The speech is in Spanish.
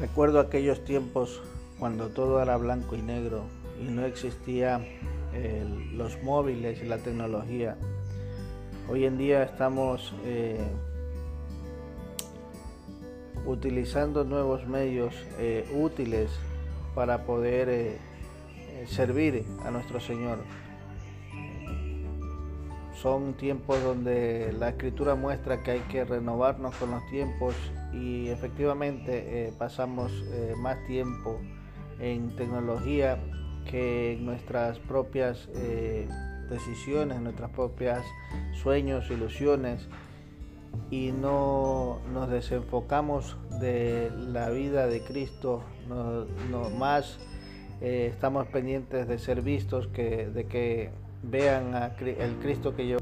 Recuerdo aquellos tiempos cuando todo era blanco y negro y no existía los móviles y la tecnología. Hoy en día estamos eh, utilizando nuevos medios eh, útiles para poder eh, servir a nuestro Señor. Son tiempos donde la escritura muestra que hay que renovarnos con los tiempos y efectivamente eh, pasamos eh, más tiempo en tecnología que en nuestras propias eh, decisiones, nuestras propias sueños, ilusiones. Y no nos desenfocamos de la vida de Cristo, no, más estamos pendientes de ser vistos que de que vean a el Cristo que yo